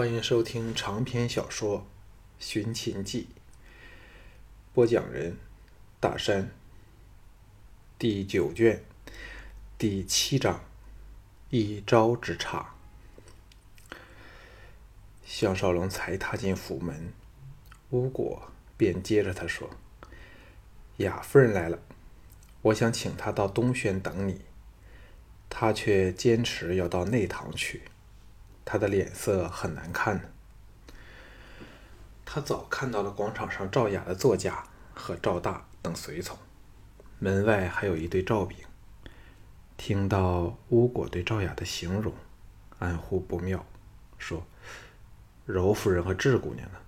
欢迎收听长篇小说《寻秦记》，播讲人：大山。第九卷第七章：一招之差。项少龙才踏进府门，巫果便接着他说：“雅夫人来了，我想请她到东轩等你，她却坚持要到内堂去。”他的脸色很难看呢。他早看到了广场上赵雅的座驾和赵大等随从，门外还有一对赵兵。听到巫果对赵雅的形容，暗呼不妙，说：“柔夫人和智姑娘呢？”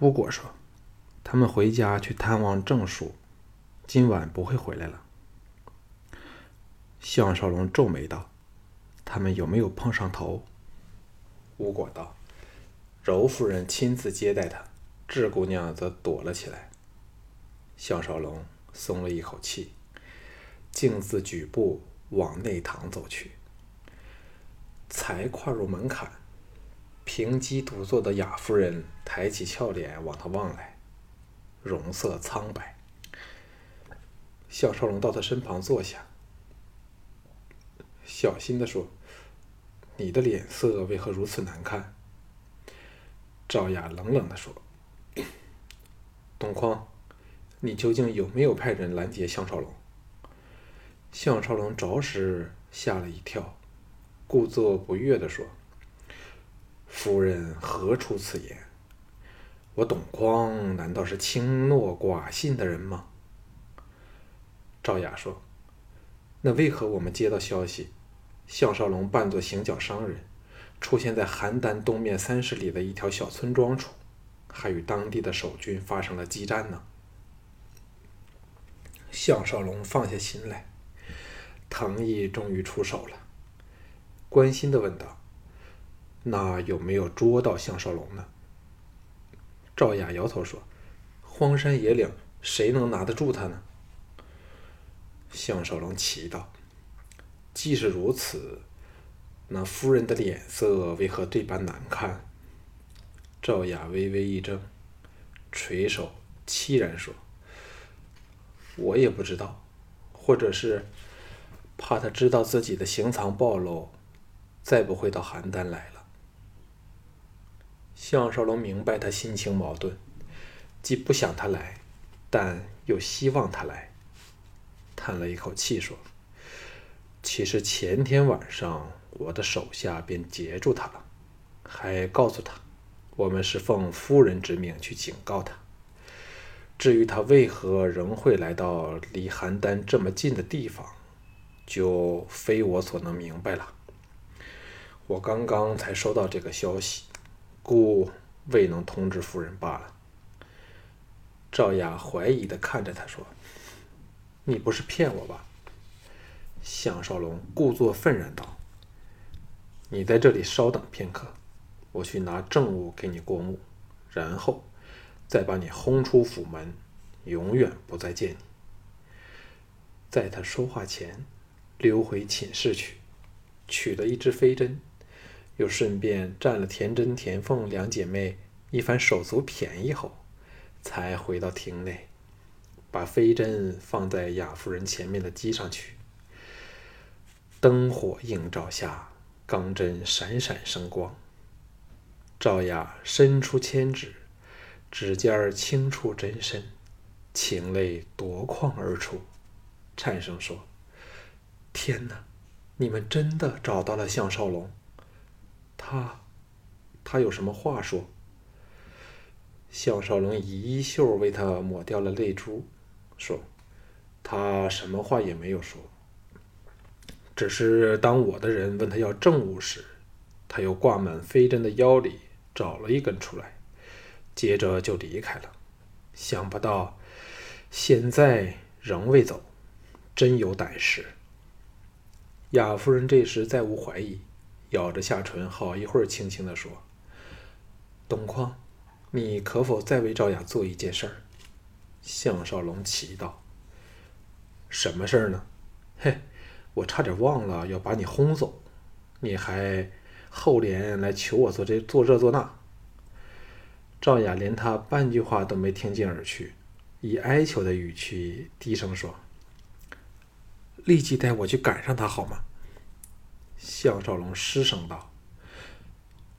巫果说：“他们回家去探望郑叔，今晚不会回来了。”项少龙皱眉道。他们有没有碰上头？吴果道：“柔夫人亲自接待他，智姑娘则躲了起来。”项少龙松了一口气，径自举步往内堂走去。才跨入门槛，平基独坐的雅夫人抬起俏脸往他望来，容色苍白。项少龙到他身旁坐下，小心地说。你的脸色为何如此难看？赵雅冷冷地说：“ 董匡，你究竟有没有派人拦截项少龙？”项少龙着实吓了一跳，故作不悦地说：“夫人何出此言？我董匡难道是轻诺寡信的人吗？”赵雅说：“那为何我们接到消息？”项少龙扮作行脚商人，出现在邯郸东面三十里的一条小村庄处，还与当地的守军发生了激战呢。项少龙放下心来，藤毅终于出手了，关心的问道：“那有没有捉到项少龙呢？”赵雅摇头说：“荒山野岭，谁能拿得住他呢？”项少龙奇道。既是如此，那夫人的脸色为何这般难看？赵雅微微一怔，垂首凄然说：“我也不知道，或者是怕他知道自己的行藏暴露，再不会到邯郸来了。”项少龙明白他心情矛盾，既不想他来，但又希望他来，叹了一口气说。其实前天晚上，我的手下便截住他了，还告诉他，我们是奉夫人之命去警告他。至于他为何仍会来到离邯郸这么近的地方，就非我所能明白了。我刚刚才收到这个消息，故未能通知夫人罢了。赵雅怀疑地看着他说：“你不是骗我吧？”项少龙故作愤然道：“你在这里稍等片刻，我去拿证物给你过目，然后再把你轰出府门，永远不再见你。”在他说话前，溜回寝室去，取了一支飞针，又顺便占了田真、田凤两姐妹一番手足便宜后，才回到厅内，把飞针放在雅夫人前面的机上去。灯火映照下，钢针闪闪生光。赵雅伸出千指，指尖儿轻触针身，情泪夺眶而出，颤声说：“天哪，你们真的找到了项少龙？他，他有什么话说？”项少龙以衣袖为他抹掉了泪珠，说：“他什么话也没有说。”只是当我的人问他要证物时，他又挂满飞针的腰里找了一根出来，接着就离开了。想不到现在仍未走，真有胆识。雅夫人这时再无怀疑，咬着下唇，好一会儿，轻轻地说：“东匡，你可否再为赵雅做一件事儿？”项少龙奇道：“什么事儿呢？”嘿。我差点忘了要把你轰走，你还厚脸来求我做这做这做那。赵雅连他半句话都没听进耳去，以哀求的语气低声说：“立即带我去赶上他好吗？”项少龙失声道：“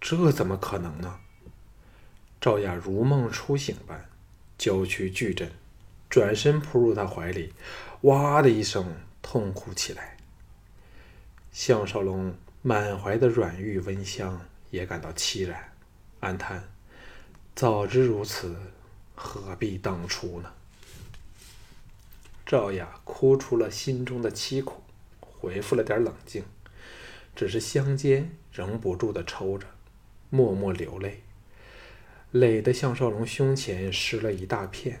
这怎么可能呢？”赵雅如梦初醒般，娇躯巨震，转身扑入他怀里，哇的一声痛哭起来。项少龙满怀的软玉温香也感到凄然，暗叹：早知如此，何必当初呢？赵雅哭出了心中的凄苦，恢复了点冷静，只是香肩仍不住的抽着，默默流泪。累得项少龙胸前湿了一大片。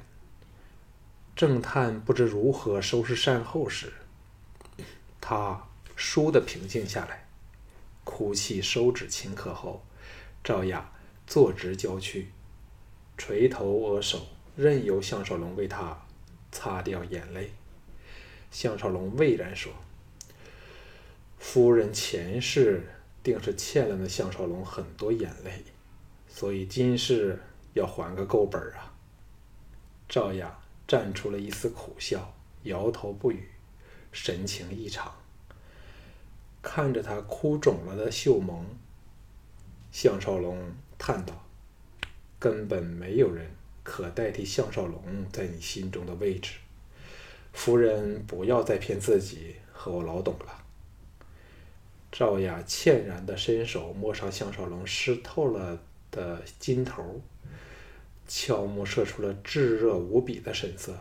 正叹不知如何收拾善后时，他倏地平静下来，哭泣收止顷刻后，赵雅坐直娇躯，垂头握手，任由项少龙为他擦掉眼泪。项少龙巍然说：“夫人前世定是欠了那项少龙很多眼泪。”所以今世要还个够本啊！赵雅绽出了一丝苦笑，摇头不语，神情异常。看着他哭肿了的秀萌，项少龙叹道：“根本没有人可代替项少龙在你心中的位置。夫人不要再骗自己和我老董了。”赵雅歉然的伸手摸上项少龙湿透了。的金头，俏目射出了炙热无比的神色，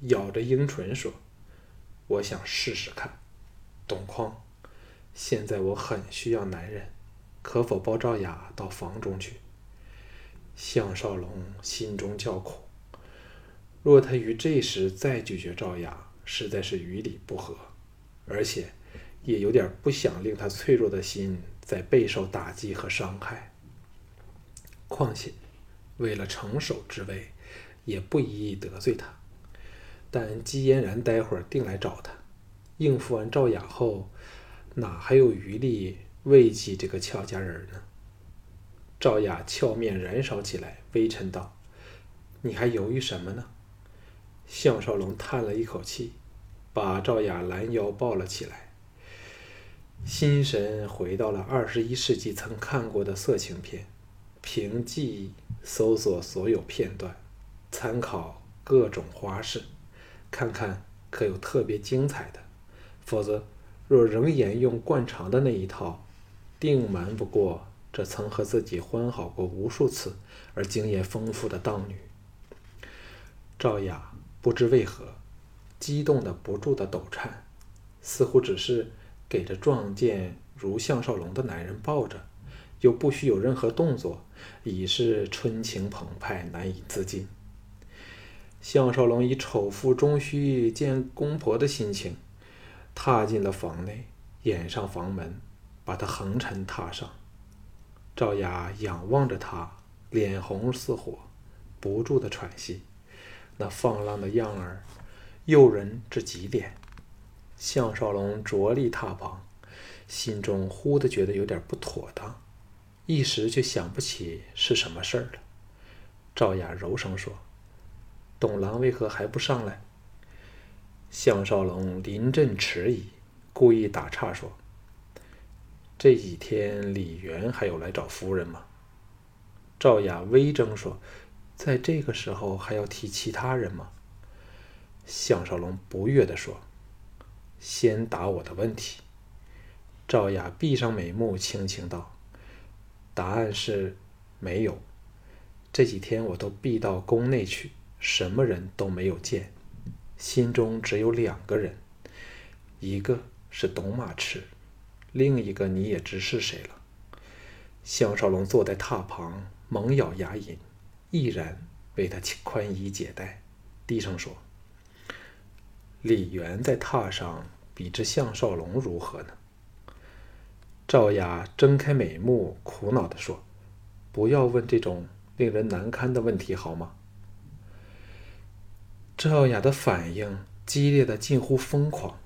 咬着樱唇说：“我想试试看，董匡，现在我很需要男人，可否抱赵雅到房中去？”项少龙心中叫苦，若他于这时再拒绝赵雅，实在是于理不合，而且也有点不想令他脆弱的心再备受打击和伤害。况且，为了成守之位，也不宜得罪他。但姬嫣然待会儿定来找他，应付完赵雅后，哪还有余力慰藉这个俏佳人呢？赵雅俏面燃烧起来，微嗔道：“你还犹豫什么呢？”项少龙叹了一口气，把赵雅拦腰抱了起来，心神回到了二十一世纪曾看过的色情片。凭记忆搜索所有片段，参考各种花式，看看可有特别精彩的。否则，若仍沿用惯常的那一套，定瞒不过这曾和自己欢好过无数次而经验丰富的荡女。赵雅不知为何，激动的不住的抖颤，似乎只是给这撞见如项少龙的男人抱着。又不需有任何动作，已是春情澎湃，难以自禁。项少龙以丑妇终须见公婆的心情，踏进了房内，掩上房门，把他横陈榻上。赵雅仰望着他，脸红似火，不住的喘息，那放浪的样儿，诱人至极点。项少龙着力踏旁，心中忽的觉得有点不妥当。一时却想不起是什么事儿了。赵雅柔声说：“董郎为何还不上来？”项少龙临阵迟疑，故意打岔说：“这几天李元还有来找夫人吗？”赵雅微怔说：“在这个时候还要提其他人吗？”项少龙不悦地说：“先答我的问题。”赵雅闭上眉目，轻轻道。答案是，没有。这几天我都避到宫内去，什么人都没有见，心中只有两个人，一个是董马池，另一个你也知是谁了。项少龙坐在榻旁，猛咬牙龈，毅然为他宽衣解带，低声说：“李元在榻上，比之项少龙如何呢？”赵雅睁开美目，苦恼地说：“不要问这种令人难堪的问题，好吗？”赵雅的反应激烈的近乎疯狂。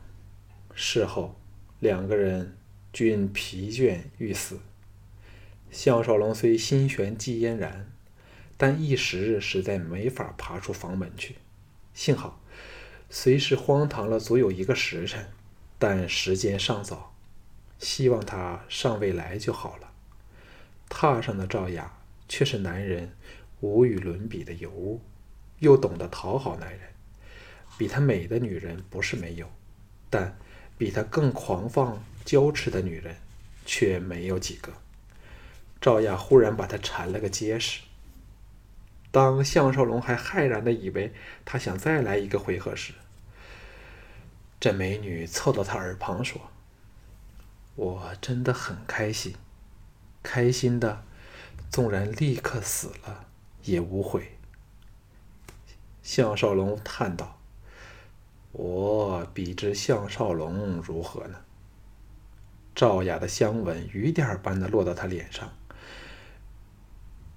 事后，两个人均疲倦欲死。项少龙虽心悬忌嫣然，但一时实在没法爬出房门去。幸好，虽是荒唐了足有一个时辰，但时间尚早，希望他尚未来就好了。榻上的赵雅却是男人无与伦比的尤物，又懂得讨好男人。比她美的女人不是没有，但比她更狂放娇痴的女人却没有几个。赵雅忽然把她缠了个结实。当项少龙还骇然的以为他想再来一个回合时，这美女凑到他耳旁说：“我真的很开心，开心的，纵然立刻死了也无悔。”项少龙叹道：“我比之项少龙如何呢？”赵雅的香吻雨点般的落到他脸上。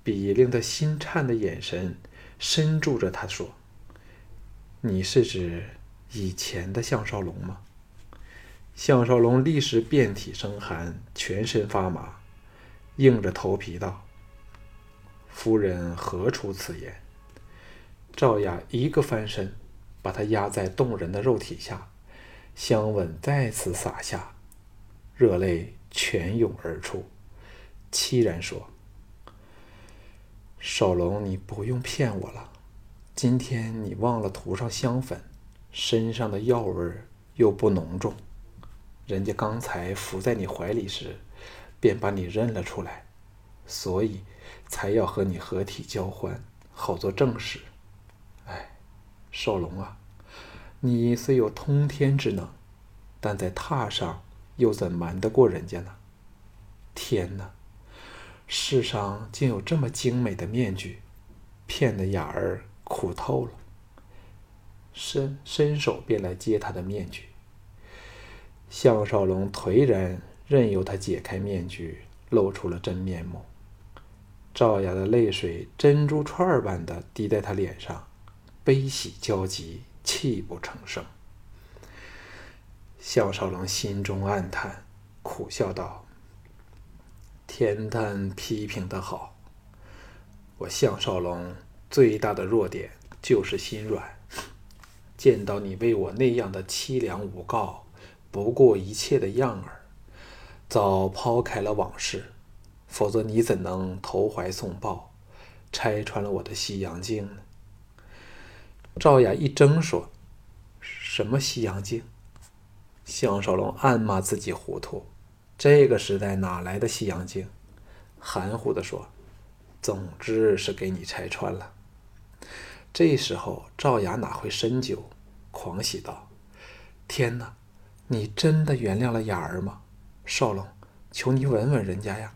比令他心颤的眼神深注着他，说：“你是指以前的项少龙吗？”项少龙立时遍体生寒，全身发麻，硬着头皮道：“夫人何出此言？”赵雅一个翻身，把他压在动人的肉体下，香吻再次洒下，热泪泉涌而出，凄然说。少龙，你不用骗我了。今天你忘了涂上香粉，身上的药味又不浓重。人家刚才伏在你怀里时，便把你认了出来，所以才要和你合体交欢，好做正事。少龙啊，你虽有通天之能，但在榻上又怎瞒得过人家呢？天哪！世上竟有这么精美的面具，骗得雅儿苦透了。伸伸手便来接他的面具。项少龙颓然任由他解开面具，露出了真面目。赵雅的泪水珍珠串儿般的滴在他脸上，悲喜交集，泣不成声。项少龙心中暗叹，苦笑道。天旦批评的好，我项少龙最大的弱点就是心软。见到你为我那样的凄凉无告、不顾一切的样儿，早抛开了往事，否则你怎能投怀送抱，拆穿了我的西洋镜呢？赵雅一怔说：“什么西洋镜？”项少龙暗骂自己糊涂。这个时代哪来的西洋镜？含糊的说：“总之是给你拆穿了。”这时候赵雅哪会深究，狂喜道：“天哪，你真的原谅了雅儿吗？少龙，求你吻吻人家呀！”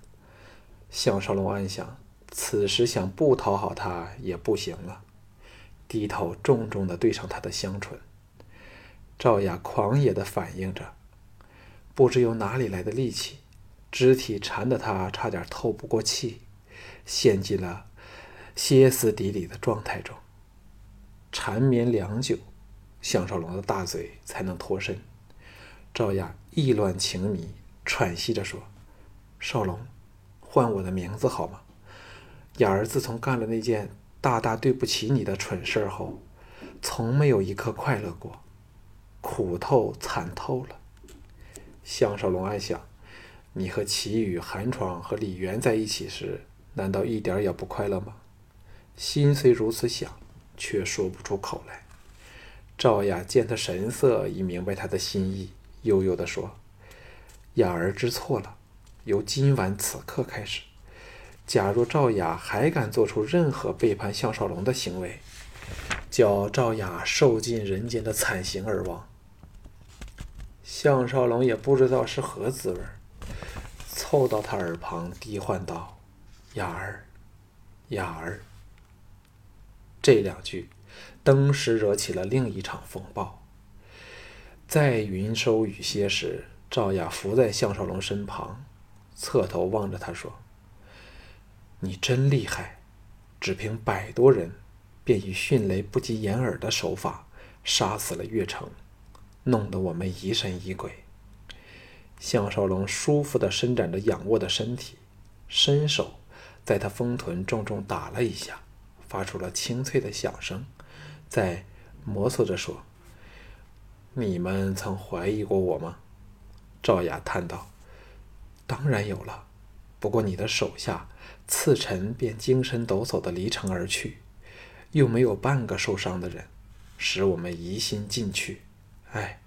项少龙暗想，此时想不讨好她也不行了，低头重重的对上他的香唇。赵雅狂野的反应着。不知由哪里来的力气，肢体缠得他差点透不过气，陷进了歇斯底里的状态中。缠绵良久，项少龙的大嘴才能脱身。赵雅意乱情迷，喘息着说：“少龙，唤我的名字好吗？雅儿自从干了那件大大对不起你的蠢事儿后，从没有一刻快乐过，苦透惨透了。”项少龙暗想：“你和齐宇、韩闯和李元在一起时，难道一点也不快乐吗？”心虽如此想，却说不出口来。赵雅见他神色，已明白他的心意，悠悠地说：“雅儿知错了。由今晚此刻开始，假若赵雅还敢做出任何背叛项少龙的行为，叫赵雅受尽人间的惨刑而亡。”项少龙也不知道是何滋味，凑到他耳旁低唤道：“雅儿，雅儿。”这两句，登时惹起了另一场风暴。在云收雨歇时，赵雅伏在项少龙身旁，侧头望着他说：“你真厉害，只凭百多人，便以迅雷不及掩耳的手法杀死了岳城。”弄得我们疑神疑鬼。项少龙舒服地伸展着仰卧的身体，伸手在他丰臀重重打了一下，发出了清脆的响声，在摩挲着说：“你们曾怀疑过我吗？”赵雅叹道：“当然有了，不过你的手下次晨便精神抖擞地离城而去，又没有半个受伤的人，使我们疑心进去。哎，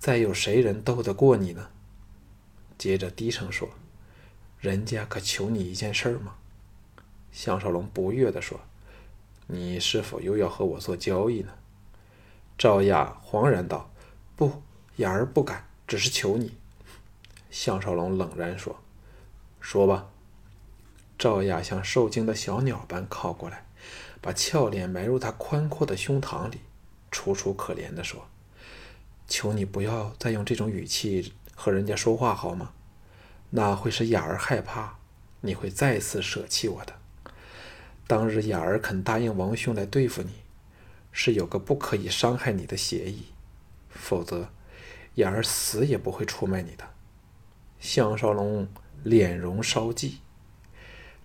再有谁人斗得过你呢？”接着低声说：“人家可求你一件事儿吗？”项少龙不悦地说：“你是否又要和我做交易呢？”赵雅惶然道：“不，雅儿不敢。”只是求你，项少龙冷然说：“说吧。”赵雅像受惊的小鸟般靠过来，把俏脸埋入他宽阔的胸膛里，楚楚可怜地说：“求你不要再用这种语气和人家说话好吗？那会使雅儿害怕，你会再次舍弃我的。当日雅儿肯答应王兄来对付你，是有个不可以伤害你的协议，否则……”雅儿死也不会出卖你的。项少龙脸容稍霁，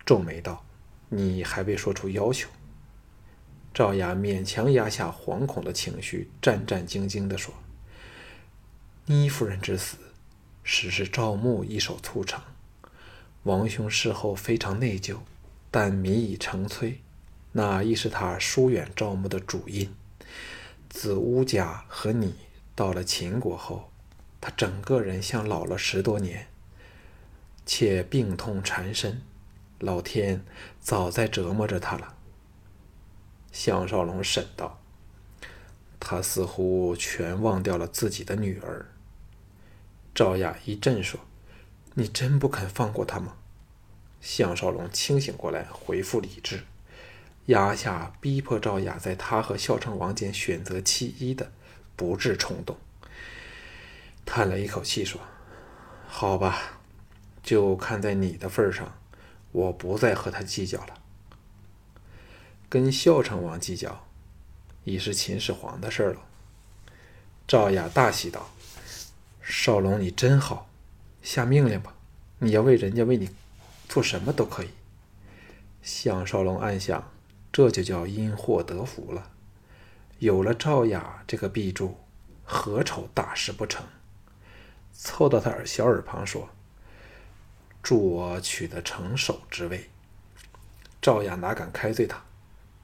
皱眉道：“你还未说出要求。”赵雅勉强压下惶恐的情绪，战战兢兢地说：“倪夫人之死，实是赵牧一手促成。王兄事后非常内疚，但民已成摧，那亦是他疏远赵牧的主因。自乌家和你。”到了秦国后，他整个人像老了十多年，且病痛缠身，老天早在折磨着他了。项少龙审道：“他似乎全忘掉了自己的女儿。”赵雅一震说：“你真不肯放过他吗？”项少龙清醒过来，恢复理智，压下逼迫赵雅在他和孝成王间选择其一的。不致冲动，叹了一口气说：“好吧，就看在你的份上，我不再和他计较了。跟孝成王计较，已是秦始皇的事了。”赵雅大喜道：“少龙，你真好，下命令吧，你要为人家为你做什么都可以。”项少龙暗想：这就叫因祸得福了。有了赵雅这个臂助，何愁大事不成？凑到他耳小耳旁说：“助我取得成首之位。”赵雅哪敢开罪他，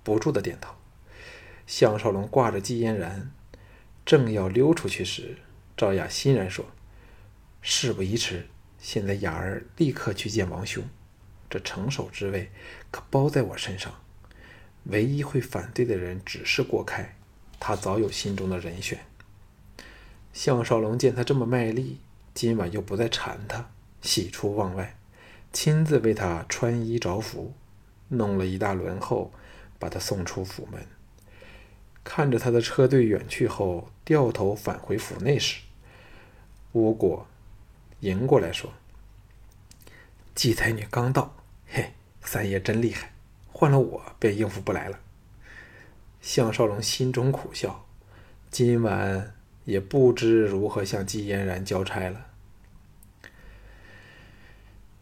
不住的点头。项少龙挂着季嫣然，正要溜出去时，赵雅欣然说：“事不宜迟，现在雅儿立刻去见王兄，这成首之位可包在我身上。唯一会反对的人只是郭开。”他早有心中的人选。项少龙见他这么卖力，今晚又不再缠他，喜出望外，亲自为他穿衣着服，弄了一大轮后，把他送出府门。看着他的车队远去后，掉头返回府内时，吴果迎过来说：“季才女刚到，嘿，三爷真厉害，换了我便应付不来了。”项少龙心中苦笑，今晚也不知如何向季嫣然交差了。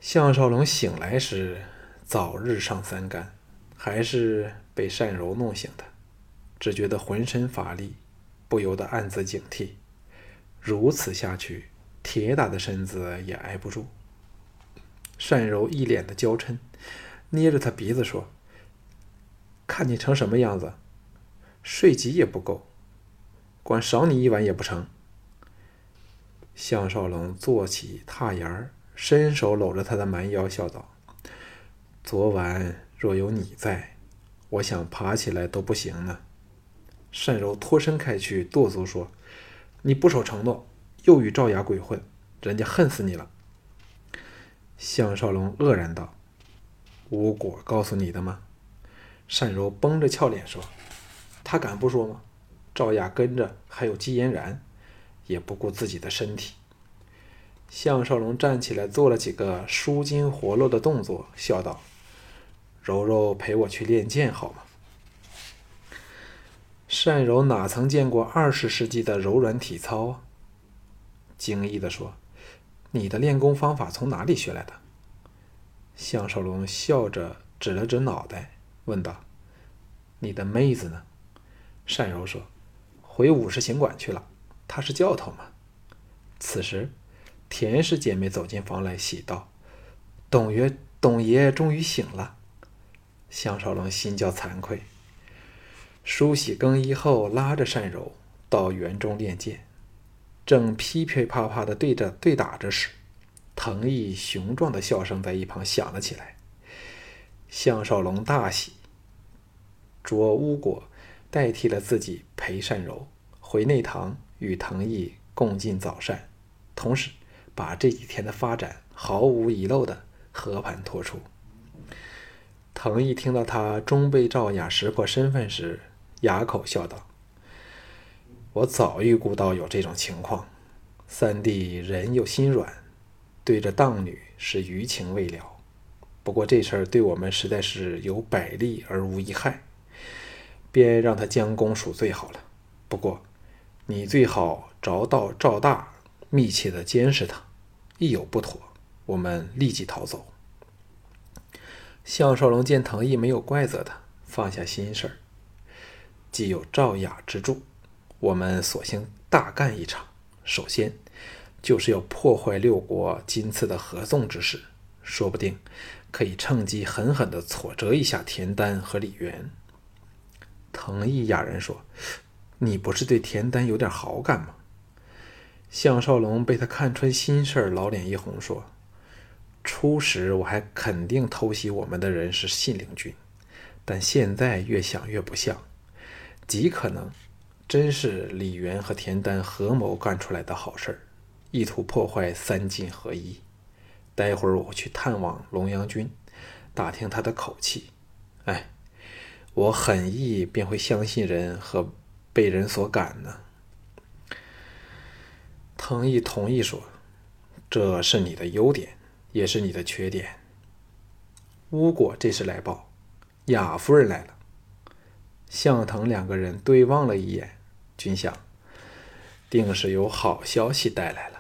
项少龙醒来时，早日上三竿，还是被单柔弄醒的，只觉得浑身乏力，不由得暗自警惕：如此下去，铁打的身子也挨不住。单柔一脸的娇嗔，捏着他鼻子说：“看你成什么样子！”睡几也不够，管赏你一晚也不成。项少龙坐起踏沿儿，伸手搂着他的蛮腰，笑道：“昨晚若有你在，我想爬起来都不行呢。”单柔脱身开去，跺足说：“你不守承诺，又与赵雅鬼混，人家恨死你了。”项少龙愕然道：“吴果告诉你的吗？”单柔绷着俏脸说。他敢不说吗？赵雅跟着还有季嫣然，也不顾自己的身体。项少龙站起来做了几个舒筋活络的动作，笑道：“柔柔陪我去练剑好吗？”单柔哪曾见过二十世纪的柔软体操啊？惊异地说：“你的练功方法从哪里学来的？”项少龙笑着指了指脑袋，问道：“你的妹子呢？”单柔说：“回五十行馆去了，她是教头嘛。”此时，田氏姐妹走进房来，喜道：“董爷，董爷终于醒了。”项少龙心叫惭愧。梳洗更衣后，拉着单柔到园中练剑，正噼噼啪啪的对着对打着时，藤毅雄壮的笑声在一旁响了起来。项少龙大喜，着巫果代替了自己陪单柔回内堂与藤毅共进早膳，同时把这几天的发展毫无遗漏的和盘托出。藤毅听到他终被赵雅识破身份时，哑口笑道：“我早预估到有这种情况。三弟人又心软，对着荡女是余情未了。不过这事儿对我们实在是有百利而无一害，便让他将功赎罪好了。不过你最好着到赵大，密切的监视他，一有不妥，我们立即逃走。”项少龙见藤毅没有怪责他，放下心事儿。既有赵雅之助，我们索性大干一场。首先，就是要破坏六国今次的合纵之势，说不定可以趁机狠狠地挫折一下田丹和李元。藤毅哑然说：“你不是对田丹有点好感吗？”项少龙被他看穿心事儿，老脸一红，说：“初时我还肯定偷袭我们的人是信陵君，但现在越想越不像。”极可能，真是李渊和田丹合谋干出来的好事儿，意图破坏三晋合一。待会儿我去探望龙阳君，打听他的口气。哎，我很易便会相信人和被人所感呢。藤毅同意说：“这是你的优点，也是你的缺点。”巫果这时来报，雅夫人来了。向腾两个人对望了一眼，均想，定是有好消息带来了。